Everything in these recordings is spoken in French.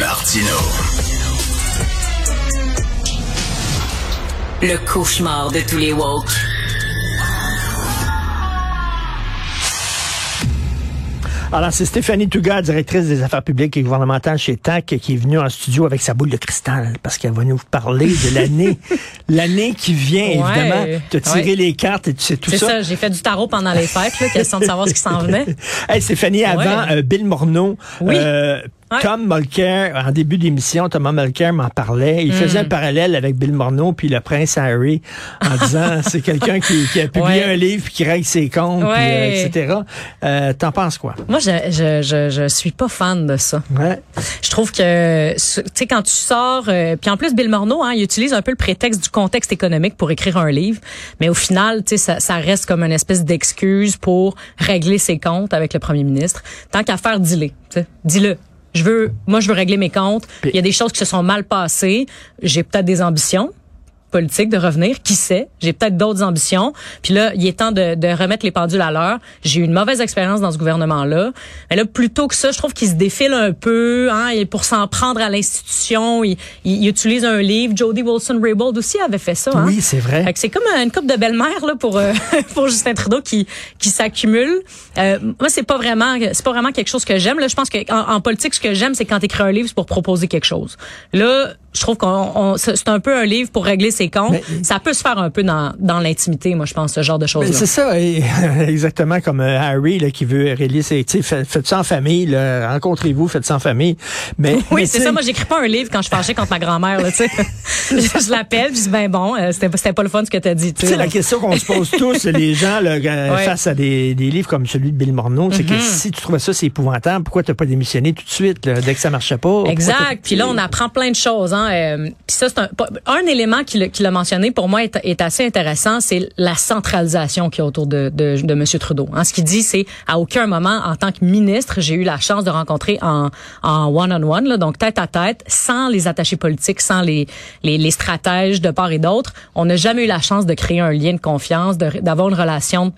Martino. Le cauchemar de tous les woke. Alors, c'est Stéphanie Touga, directrice des affaires publiques et gouvernementales chez TAC, qui est venue en studio avec sa boule de cristal, parce qu'elle va nous parler de l'année, l'année qui vient, évidemment. Tu as tiré Ouais. les cartes et tu sais tout C'est ça. ça, j'ai fait du tarot pendant les fêtes, là, question de savoir ce qui s'en venait. Hey, Stéphanie, avant, Ouais. euh, Bill Morneau, Oui. euh, Ouais. Tom Mulcair, en début d'émission, Thomas Mulcair m'en parlait. Hmm. Il faisait un parallèle avec Bill Morneau puis le prince Harry en disant c'est quelqu'un qui, qui a publié Ouais. un livre puis qui règle ses comptes, puis, euh, etc. Euh, T'en penses quoi? Moi, je, je, je, je suis pas fan de ça. Ouais. Je trouve que, tu sais, quand tu sors, euh, puis en plus, Bill Morneau, hein, il utilise un peu le prétexte du contexte économique pour écrire un livre, mais au final, tu sais, ça, ça reste comme une espèce d'excuse pour régler ses comptes avec le premier ministre. Tant qu'à faire, dis-le, tu sais, dis-le. Je veux, moi, je veux régler mes comptes. Il y a des choses qui se sont mal passées. J'ai peut-être des ambitions politique de revenir, qui sait, j'ai peut-être d'autres ambitions. Puis là, il est temps de, de remettre les pendules à l'heure. J'ai eu une mauvaise expérience dans ce gouvernement-là. Mais là, plutôt que ça, je trouve qu'il se défile un peu, hein, et pour s'en prendre à l'institution, il, il- il utilise un livre. Jody Wilson-Raybould aussi avait fait ça. Hein? Oui, c'est vrai. C'est comme une coupe de belle-mère là pour euh, pour Justin Trudeau qui qui s'accumule. Euh, moi c'est pas vraiment c'est pas vraiment quelque chose que j'aime là. Je pense que en, en politique ce que j'aime c'est quand t'écris un livre c'est pour proposer quelque chose. Là je trouve qu'on on- c'est c'est un peu un livre pour régler ses comptes. Mais- ça peut se faire un peu dans dans l'intimité moi je pense ce genre de choses Ben, là. c'est ça, et- exactement comme euh, Harry là, qui veut réaliser ses, faites ça en famille, rencontrez-vous, faites ça en famille. Mais Oui, c'est ça. Moi, j'écris pas un livre quand je fâchais contre ma grand-mère, là, tu sais. je je l'appelle, je dis, ben bon, euh, c'était, c'était pas le fun ce que t'as dit, tu Tu sais, sais. la question qu'on se pose tous, les gens, là, euh, Ouais. face à des, des livres comme celui de Bill Morneau, c'est Mm-hmm. que si tu trouvais ça, c'est épouvantable, pourquoi t'as pas démissionné tout de suite, là, dès que ça marchait pas? Exact. Puis là, on apprend plein de choses. Hein. Euh, Puis ça, c'est un, un élément qu'il a- qu'il a mentionné pour moi est, est assez intéressant, c'est la centralisation qu'il y a autour de, de, de M. Trudeau. Hein. Ce qu'il dit, c'est à aucun moment, en tant que ministre, j'ai eu la chance de rencontrer en en one-on-one, là, donc tête à tête, sans les attachés politiques, sans les, les, les stratèges de part et d'autre. On n'a jamais eu la chance de créer un lien de confiance, d'avoir une relation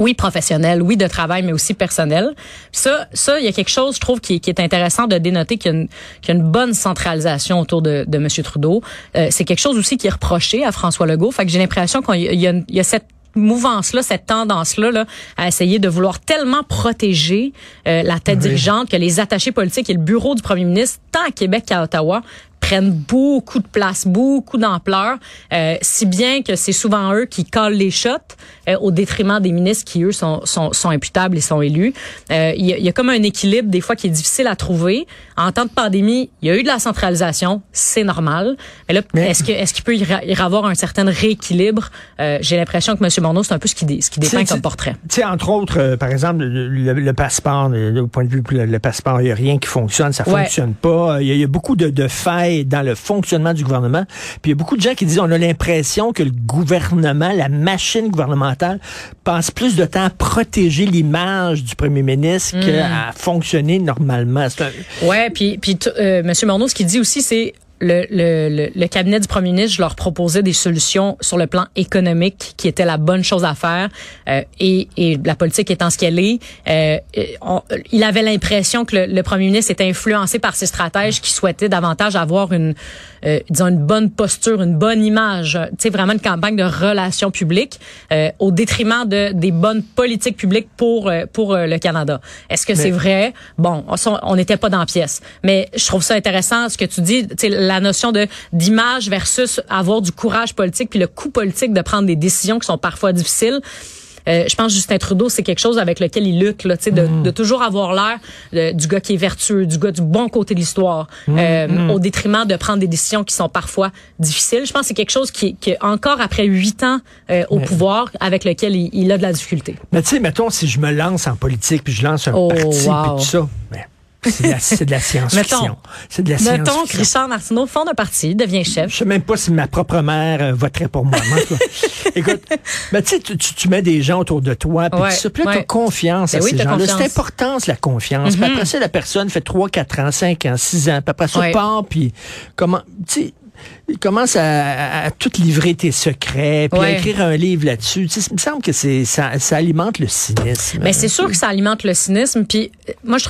oui professionnel, oui de travail, mais aussi personnel. Ça, ça, il y a quelque chose, je trouve, qui, qui est intéressant de dénoter qu'il y a une, qu'il y a une bonne centralisation autour de, de M. Trudeau. Euh, c'est quelque chose aussi qui est reproché à François Legault. Fait que j'ai l'impression qu'il y a cette mouvance-là, cette tendance-là là, à essayer de vouloir tellement protéger euh, la tête dirigeante que les attachés politiques et le bureau du premier ministre, tant à Québec qu'à Ottawa, prennent beaucoup de place, beaucoup d'ampleur, euh, si bien que c'est souvent eux qui collent les shots euh, au détriment des ministres qui, eux, sont, sont, sont imputables et sont élus. Euh, Il y, a, y a comme un équilibre, des fois, qui est difficile à trouver. En temps de pandémie, il y a eu de la centralisation, c'est normal. Mais là, Mais- est-ce que est-ce qu'il peut y avoir un certain rééquilibre? Euh, J'ai l'impression que M. Morneau, c'est un peu ce qui, ce qui dépeint comme portrait. Tu sais, entre autres, par exemple, le, le- le passeport, le- au point de vue, le, le passeport, il n'y a rien qui fonctionne, ça Ouais. fonctionne pas. Il y, y a beaucoup de, de failles dans le fonctionnement du gouvernement. Puis il y a beaucoup de gens qui disent, on a l'impression que le gouvernement, la machine gouvernementale, passe plus de temps à protéger l'image du premier ministre Hmm. qu'à fonctionner normalement. Un- Ouais, puis puis euh, Monsieur Morneau, ce qu'il dit aussi, c'est le, le, le, cabinet du premier ministre, je leur proposais des solutions sur le plan économique qui étaient la bonne chose à faire euh, et, et la politique étant ce qu'elle est, euh, on- il avait l'impression que le, le premier ministre était influencé par ses stratèges qui souhaitaient davantage avoir une, euh, disons une bonne posture, une bonne image, tu sais vraiment une campagne de relations publiques euh, au détriment de des bonnes politiques publiques pour euh, pour euh, le Canada. Est-ce que c'est vrai? Bon, on- on n'était pas dans la pièce, mais je trouve ça intéressant ce que tu dis, tu sais la notion de d'image versus avoir du courage politique puis le coût politique de prendre des décisions qui sont parfois difficiles. Euh, je pense que Justin Trudeau, c'est quelque chose avec lequel il lutte, là, tu sais, de, de toujours avoir l'air du gars qui est vertueux, du gars du bon côté de l'histoire, euh, au détriment de prendre des décisions qui sont parfois difficiles. Je pense que c'est quelque chose qui, qui encore après huit ans euh, au pouvoir, avec lequel il, il a de la difficulté. Mais tu sais, mettons, si je me lance en politique, puis je lance un Oh, parti, wow. puis tout ça, c'est de la, c'est de la science-fiction. Mettons. C'est de la Mettons que science-fiction. Richard Martineau fonde un parti, devient chef. Je sais même pas si ma propre mère euh, voterait pour moi. Écoute, ben, tu, sais, tu, tu- tu mets des gens autour de toi, puis Ouais, là, ouais. t'as confiance Ben à oui, ces gens-là. C'est important, la confiance. Puis après ça, la personne fait 3, 4 ans, 5 ans, 6 ans, puis après ça, Ouais. part, puis comment... Tu sais, commences à, à, tout livrer tes secrets, puis à écrire un livre là-dessus, tu sais, il me semble que c'est ça, ça alimente le cynisme. Mais c'est sûr que ça alimente le cynisme. Puis moi, je,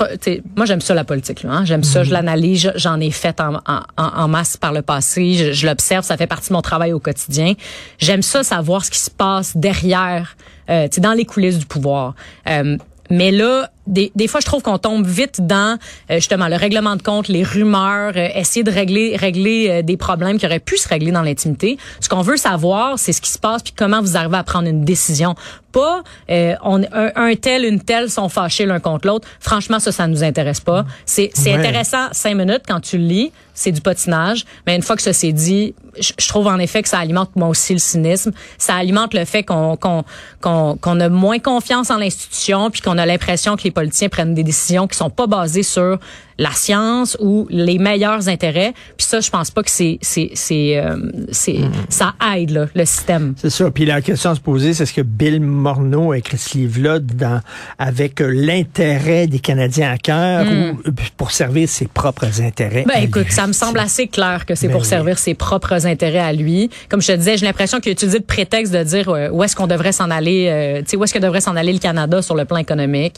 moi, j'aime ça la politique. Hein? J'aime ça, je mhm. l'analyse, j'en ai fait en, en, en, masse par le passé. Je, je l'observe, ça fait partie de mon travail au quotidien. J'aime ça, savoir ce qui se passe derrière, euh, dans les coulisses du pouvoir. Euh, mais là, des, des fois, je trouve qu'on tombe vite dans euh, justement le règlement de compte, les rumeurs, euh, essayer de régler régler euh, des problèmes qui auraient pu se régler dans l'intimité. Ce qu'on veut savoir, c'est ce qui se passe puis comment vous arrivez à prendre une décision. Pas on, un, tel, une telle sont fâchés l'un contre l'autre. Franchement, ça, ça nous intéresse pas. C'est c'est intéressant cinq minutes quand tu le lis, c'est du patinage. Mais une fois que ça s'est dit, je, trouve en effet que ça alimente moi aussi le cynisme. Ça alimente le fait qu'on qu'on qu'on qu'on a moins confiance en l'institution puis qu'on a l'impression que les prennent des décisions qui sont pas basées sur la science ou les meilleurs intérêts. Puis ça, je pense pas que c'est c'est c'est euh, c'est hmm. ça aide là, le système. C'est ça. Puis la question à se poser, c'est est-ce que Bill Morneau a écrit ce livre-là dans avec l'intérêt des Canadiens à cœur hmm. ou pour servir ses propres intérêts Ben écoute, ça me semble assez clair que c'est ben pour servir ses propres intérêts à lui. Comme je te disais, j'ai l'impression qu'il a utilisé le prétexte de dire euh, où est-ce qu'on devrait s'en aller, euh, tu sais où est-ce que devrait s'en aller le Canada sur le plan économique.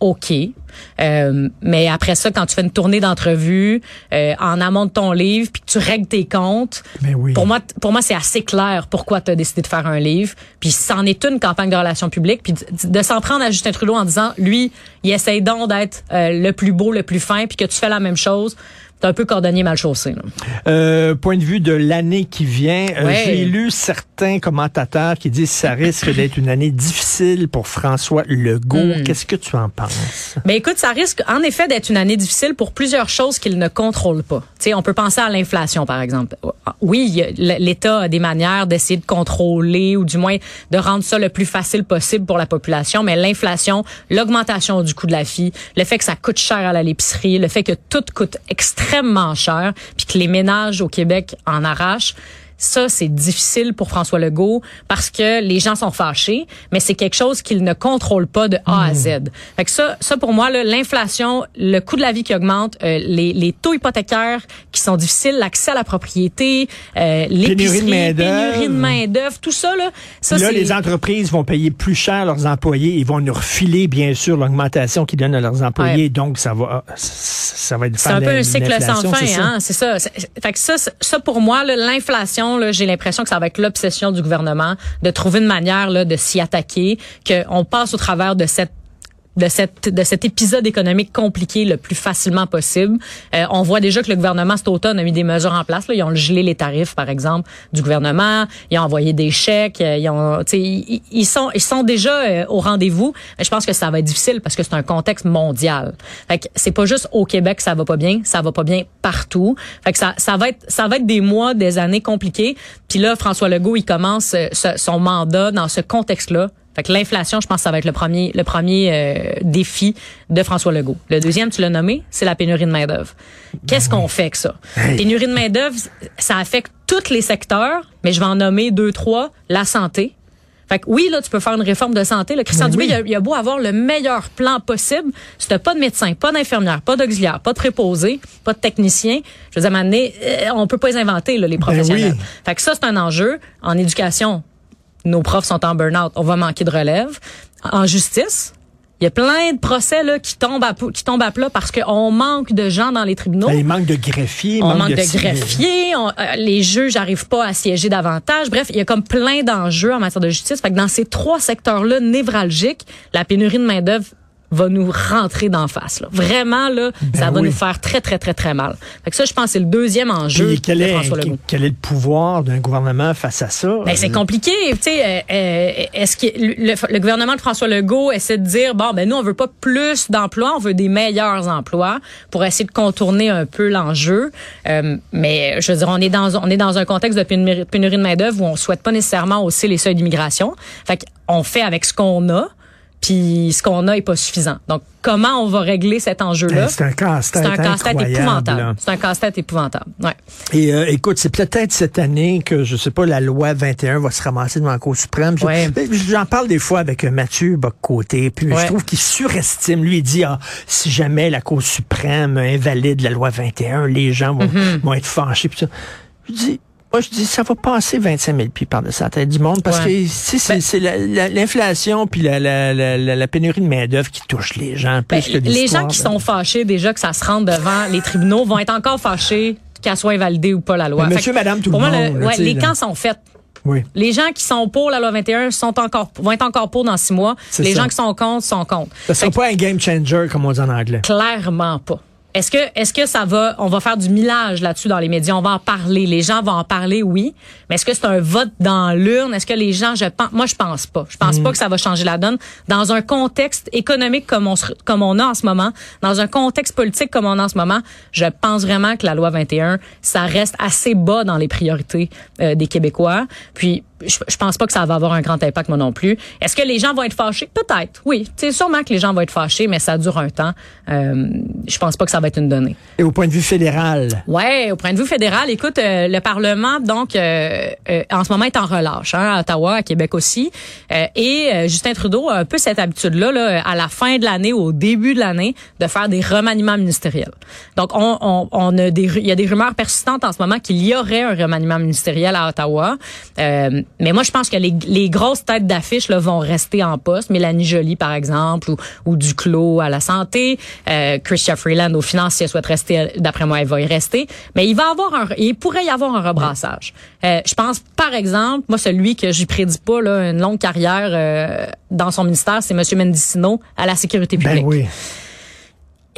OK. Euh, mais après ça, quand tu fais une tournée d'entrevue euh, en amont de ton livre, puis que tu règles tes comptes, mais oui. pour moi, pour moi, c'est assez clair pourquoi tu as décidé de faire un livre. Puis c'en est une campagne de relations publiques, puis de, s'en prendre à Justin Trudeau en disant, lui, il essaye donc d'être euh, le plus beau, le plus fin, puis que tu fais la même chose c'est un peu cordonnier mal chaussé. Euh, point de vue de l'année qui vient, euh, j'ai lu certains commentateurs qui disent que ça risque d'être une année difficile pour François Legault. Hmm. Qu'est-ce que tu en penses? Ben écoute, ça risque en effet d'être une année difficile pour plusieurs choses qu'il ne contrôle pas. sais, on peut penser à l'inflation, par exemple. Oui, l'État a des manières d'essayer de contrôler ou du moins de rendre ça le plus facile possible pour la population, mais l'inflation, l'augmentation du coût de la vie, le fait que ça coûte cher à l'épicerie, le fait que tout coûte extrêmement extrêmement cher, puis que les ménages au Québec en arrachent. Ça, c'est difficile pour François Legault parce que les gens sont fâchés, mais c'est quelque chose qu'il ne contrôle pas de A à Z. Hmm. Fait que ça, ça pour moi, l'inflation, le coût de la vie qui augmente, euh, les, les taux hypothécaires qui sont difficiles, l'accès à la propriété, euh, l'épicerie, pénurie de main d'œuvre, tout ça là. Ça, là, les entreprises vont payer plus cher leurs employés, ils vont nous refiler bien sûr l'augmentation qu'ils donnent à leurs employés, donc ça va, ça va être. C'est un peu un cycle sans fin, hein. C'est ça. Fait que ça, ça pour moi, l'inflation j'ai l'impression que ça va être l'obsession du gouvernement de trouver une manière là, de s'y attaquer, qu'on passe au travers de cette de cette de cet épisode économique compliqué le plus facilement possible. Euh, on voit déjà que le gouvernement cet automne a mis des mesures en place. Là. Ils ont gelé les tarifs, par exemple, du gouvernement. Ils ont envoyé des chèques. Euh, ils ont, ils, ils sont ils sont déjà euh, au rendez-vous. Je pense que ça va être difficile parce que c'est un contexte mondial. Fait que c'est pas juste au Québec que ça va pas bien, ça va pas bien partout. Fait que ça ça va être ça va être des mois, des années compliquées. Puis là, François Legault, il commence son mandat dans ce contexte-là fait que l'inflation, je pense que ça va être le premier, le premier euh, défi de François Legault. Le deuxième, tu l'as nommé, c'est la pénurie de main-d'œuvre. Qu'est-ce qu'on fait avec ça? Pénurie de main-d'œuvre, ça affecte tous les secteurs, mais je vais en nommer deux, trois. La santé. Fait que oui, là, tu peux faire une réforme de santé. Le Christian Dubé, il, a, beau avoir le meilleur plan possible. Si t'as pas de médecin, pas d'infirmière, pas d'auxiliaire, pas de préposé, pas de technicien, je veux dire, à euh, on peut pas les inventer, là, les ben professionnels. Fait que ça, c'est un enjeu. En éducation, nos profs sont en burn-out, on va manquer de relève. En justice, il y a plein de procès là, qui tombent à qui tombent à plat parce qu'on manque de gens dans les tribunaux. Ben, il manque de greffiers. On manque de, greffiers. Euh, les juges n'arrivent pas à siéger davantage. Bref, il y a comme plein d'enjeux en matière de justice. Fait que dans ces trois secteurs-là névralgiques, la pénurie de main d'œuvre va nous rentrer d'en face. Là. Vraiment, là, ben ça va nous faire très, très, très, très mal. Fait que ça, je pense, c'est le deuxième enjeu quel de François Legault. Quel est le pouvoir d'un gouvernement face à ça? Ben, c'est compliqué. Tu sais, euh, euh, est-ce que le, gouvernement de François Legault essaie de dire, bon, ben nous, on veut pas plus d'emplois, on veut des meilleurs emplois pour essayer de contourner un peu l'enjeu. Euh, mais je veux dire, on est dans on est dans un contexte de pénurie, pénurie de main d'œuvre où on souhaite pas nécessairement hausser les seuils d'immigration. Fait qu'on fait avec ce qu'on a puis ce qu'on a est pas suffisant. Donc, comment on va régler cet enjeu-là? C'est un casse-tête C'est un casse-tête épouvantable. C'est un casse-tête épouvantable. Ouais. Et euh, écoute, c'est peut-être cette année que, je sais pas, la loi 21 va se ramasser devant la Cour suprême. J'en parle des fois avec euh, Mathieu Boccoté, puis je trouve qu'il surestime. Lui, il dit, ah, si jamais la Cour suprême invalide la loi 21, les gens vont, mm-hmm. vont être fâchés. Puis ça Je dis, moi, je dis, ça va passer 25 000 pieds par-dessus la tête du monde parce Ouais. que si c'est Ben- l'inflation puis la, la, la, la- pénurie de main-d'œuvre qui touche les gens plus Ben, que les gens qui sont fâchés déjà que ça se rende devant les tribunaux vont être encore fâchés qu'elle soit invalidée ou pas la loi. Fait monsieur, que, madame, tout le moi, monde, ouais, les camps sont faits. Oui. Les gens qui sont pour la loi 21 sont encore, vont être encore pour dans six mois. C'est Les ça. gens qui sont contre sont contre. Ça sera pas un game changer, comme on dit en anglais. Clairement pas. Est-ce que, est-ce que ça va, on va faire du millage là-dessus dans les médias, on va en parler, les gens vont en parler, oui. Mais est-ce que c'est un vote dans l'urne? Est-ce que les gens, je pense, moi je pense pas. Je pense pas que ça va changer la donne dans un contexte économique comme on, comme on a en ce moment, dans un contexte politique comme on a en ce moment. Je pense vraiment que la loi 21, ça reste assez bas dans les priorités euh, des Québécois. Puis je, je pense pas que ça va avoir un grand impact moi non plus. Est-ce que les gens vont être fâchés? Peut-être. Oui, c'est sûrement que les gens vont être fâchés, mais ça dure un temps. Euh, je pense pas que ça va être une donnée. Et au point de vue fédéral, Ouais, au point de vue fédéral, écoute, euh, le Parlement donc euh, euh, en ce moment est en relâche, hein, à Ottawa, à Québec aussi, Euh, et euh, Justin Trudeau a un peu cette habitude-là, là, à la fin de l'année, ou au début de l'année, de faire des remaniements ministériels. Donc, on, on, on a des, il y a des rumeurs persistantes en ce moment qu'il y aurait un remaniement ministériel à Ottawa, Euh, mais moi je pense que les, les grosses têtes d'affiche vont rester en poste, Mélanie Joly par exemple, ou, ou Duclos à la santé, euh, Christian Freeland aux finances, si elle souhaite rester, d'après moi, elle va y rester. Mais il va avoir un, il pourrait y avoir un rebrassage. Euh, je pense, par exemple, moi, celui que j'y prédis pas, là, une longue carrière euh, dans son ministère, c'est M. Mendicino à la sécurité publique. ben oui.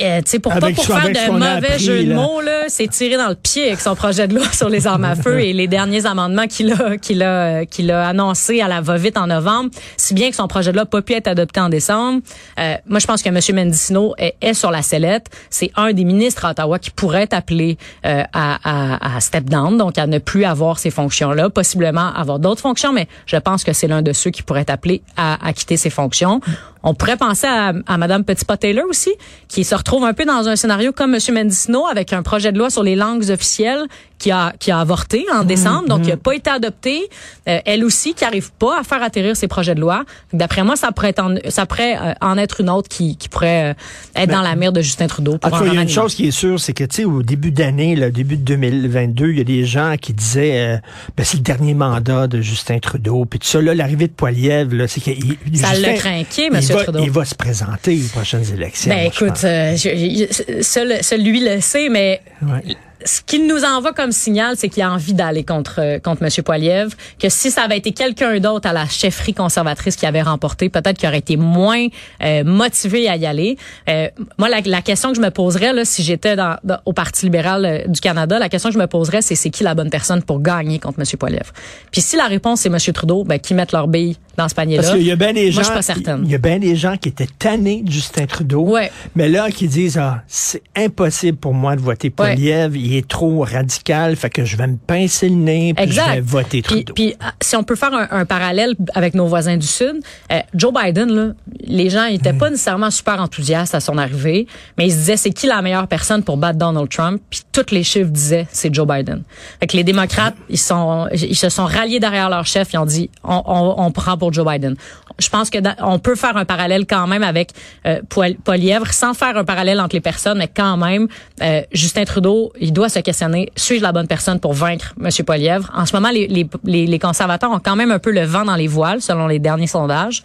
Euh, pour Avec pas pour faire de mauvais appris, jeux de mots, là, c'est tiré dans le pied avec son projet de loi sur les armes à feu et les derniers amendements qu'il a, qu'il a, qu'il a annoncé à la va-vite en novembre, si bien que son projet de loi n'a pas pu être adopté en décembre. Euh, moi, je pense que M. Mendicino est, est sur la sellette. C'est un des ministres à Ottawa qui pourrait être appelé euh, à, à, à step down, donc à ne plus avoir ces fonctions-là, possiblement avoir d'autres fonctions, mais je pense que c'est l'un de ceux qui pourrait être appelé à, à quitter ses fonctions. On pourrait penser à, à Mme Petitpas-Taylor aussi, qui se retrouve un peu dans un scénario comme M. Mendicino, avec un projet de loi sur les langues officielles qui a, qui a avorté en décembre, donc qui n'a pas été adopté. Euh, elle aussi, qui arrive pas à faire atterrir ses projets de loi. D'après moi, ça pourrait, en, ça pourrait euh, en être une autre qui, qui pourrait euh, être dans la mire de Justin Trudeau. En Pour tout un cas, il y a une chose qui est sûre, c'est que, tu sais, au début d'année, le début de 2022, il y a des gens qui disaient, ben, c'est le dernier mandat de Justin Trudeau. Puis tout ça, là, l'arrivée de Poiliev, là, c'est qu'il... Ça l'a craqué, M. Trudeau. Il va se présenter aux prochaines élections. Ben je écoute, je- je- seul, seul lui le sait, mais Ouais. Ce qu'il nous envoie comme signal, c'est qu'il a envie d'aller contre euh, contre M. Poiliev. Que si ça avait été quelqu'un d'autre à la chefferie conservatrice qui avait remporté, peut-être qu'il aurait été moins euh, motivé à y aller. Euh, moi, la, question que je me poserais, si j'étais au Parti libéral euh, du Canada, la question que je me poserais, c'est c'est qui la bonne personne pour gagner contre M. Poiliev? Puis si la réponse c'est M. Trudeau, ben qui mettent leur bille dans ce panier-là. Parce qu'il y a bien des gens, Moi, je suis pas certaine. il y a bien des gens qui étaient tannés de Justin Trudeau, Ouais. mais là qui disent ah c'est impossible pour moi de voter Poliev, il est trop radical, fait que je vais me pincer le nez puis je vais voter Puis, Trudeau. puis, ah, si on peut faire un, un parallèle avec nos voisins du Sud, euh, Joe Biden, là, les gens n'étaient pas nécessairement super enthousiastes à son arrivée, mais ils se disaient c'est qui la meilleure personne pour battre Donald Trump, puis tous les chiffres disaient c'est Joe Biden. Fait que les démocrates, ils sont, ils se sont ralliés derrière leur chef, ils ont dit on, on, on prend Je pense que on peut faire un parallèle quand même avec euh, Polièvre, sans faire un parallèle entre les personnes, mais quand même, euh, Justin Trudeau, il doit se questionner suis-je la bonne personne pour vaincre M. Polièvre En ce moment, les, conservateurs ont quand même un peu le vent dans les voiles, selon les derniers sondages.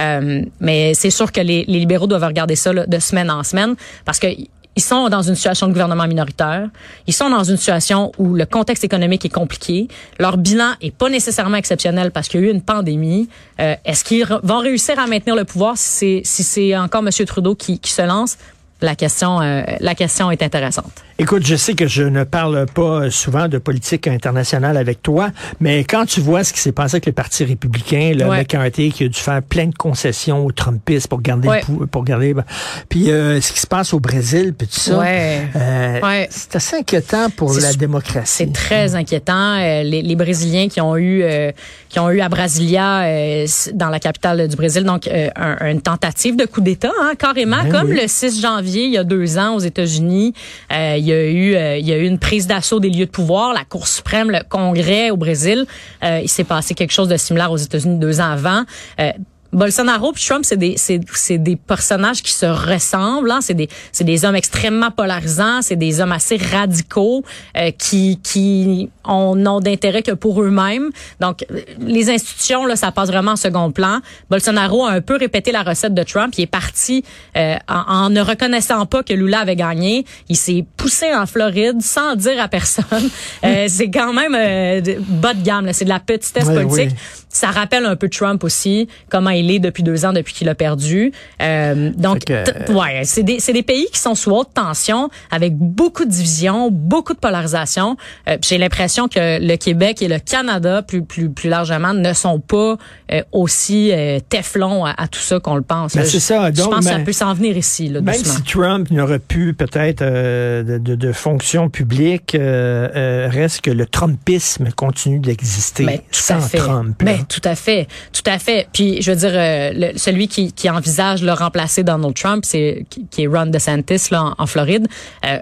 Euh, mais c'est sûr que les, libéraux doivent regarder ça de semaine en semaine, parce que ils sont dans une situation de gouvernement minoritaire. Ils sont dans une situation où le contexte économique est compliqué. Leur bilan est pas nécessairement exceptionnel parce qu'il y a eu une pandémie. Euh, Est-ce qu'ils vont réussir à maintenir le pouvoir? Si c'est si encore M. Trudeau qui, qui se lance? La question, euh, la question est intéressante. Écoute, je sais que je ne parle pas souvent de politique internationale avec toi, mais quand tu vois ce qui s'est passé avec le Parti républicain, le Ouais. McCarthy qui a dû faire plein de concessions aux Trumpistes pour garder Ouais. le pou- pour garder puis euh, ce qui se passe au Brésil puis tout ça. Ouais. euh. C'est assez inquiétant pour la démocratie. C'est très inquiétant. Euh, les, les Brésiliens qui ont eu euh, qui ont eu à Brasilia, euh, dans la capitale du Brésil, donc euh, un- une tentative de coup d'État, hein, carrément, Ben comme oui. le 6 janvier il y a deux ans aux États-Unis. Euh, il y a eu euh, il y a eu une prise d'assaut des lieux de pouvoir, la Cour suprême, le Congrès au Brésil. Euh, il s'est passé quelque chose de similaire aux États-Unis deux ans avant. Bolsonaro puis Trump, c'est des, c'est, c'est des personnages qui se ressemblent. Hein? C'est des, c'est des hommes extrêmement polarisants. C'est des hommes assez radicaux euh, qui, qui ont n'ont d'intérêt que pour eux-mêmes. Donc, les institutions, là, ça passe vraiment en second plan. Bolsonaro a un peu répété la recette de Trump. Il est parti euh, en, en, ne reconnaissant pas que Lula avait gagné. Il s'est poussé en Floride sans dire à personne. euh, c'est quand même euh, bas de gamme. C'est de la petitesse Ouais, politique. oui. Ça rappelle un peu Trump aussi, comment il depuis deux ans, depuis qu'il a perdu. Euh, donc, que- ouais, c'est des, des pays qui sont sous haute tension, avec beaucoup de divisions, beaucoup de polarisation. Euh, J'ai l'impression que le Québec et le Canada, plus plus plus largement, ne sont pas euh, aussi téflons à, à tout ça qu'on le pense. Ben, c'est Je- ça. Je Donc, pense que ça mais- peut s'en venir ici, là, Même doucement. si Trump n'aurait plus peut-être de, de, de fonction publique, reste que le Trumpisme continue d'exister tout sans à fait. Trump. là. Mais tout à fait, tout à fait. Puis je veux dire, euh, le- celui qui, qui envisage de le remplacer Donald Trump, c'est qui, qui est Ron DeSantis là en, en Floride. Euh,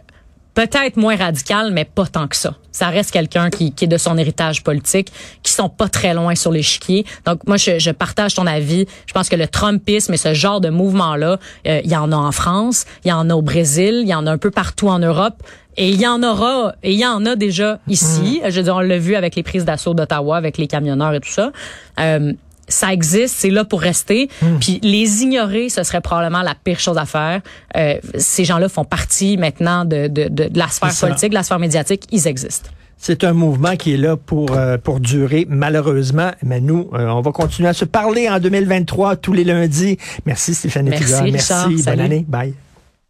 Peut-être moins radical, mais pas tant que ça. Ça reste quelqu'un qui, qui est de son héritage politique, qui sont pas très loin sur l'échiquier. Donc moi, je, je partage ton avis. Je pense que le Trumpisme et ce genre de mouvement-là, euh, il y en a en France, il y en a au Brésil, il y en a un peu partout en Europe. Et il y en aura, et il y en a déjà ici. Je veux dire, on l'a vu avec les prises d'assaut d'Ottawa, avec les camionneurs et tout ça. Euh, ça existe, c'est là pour rester. Puis les ignorer, ce serait probablement la pire chose à faire. Euh, ces gens-là font partie maintenant de, de, de, de la sphère politique, de la sphère médiatique. Ils existent. C'est un mouvement qui est là pour, euh, pour durer, malheureusement. Mais nous, euh, on va continuer à se parler en 2023 tous les lundis. Merci Stéphanie Merci, Tigard. Richard. Merci. Bonne Salut. année. Bye.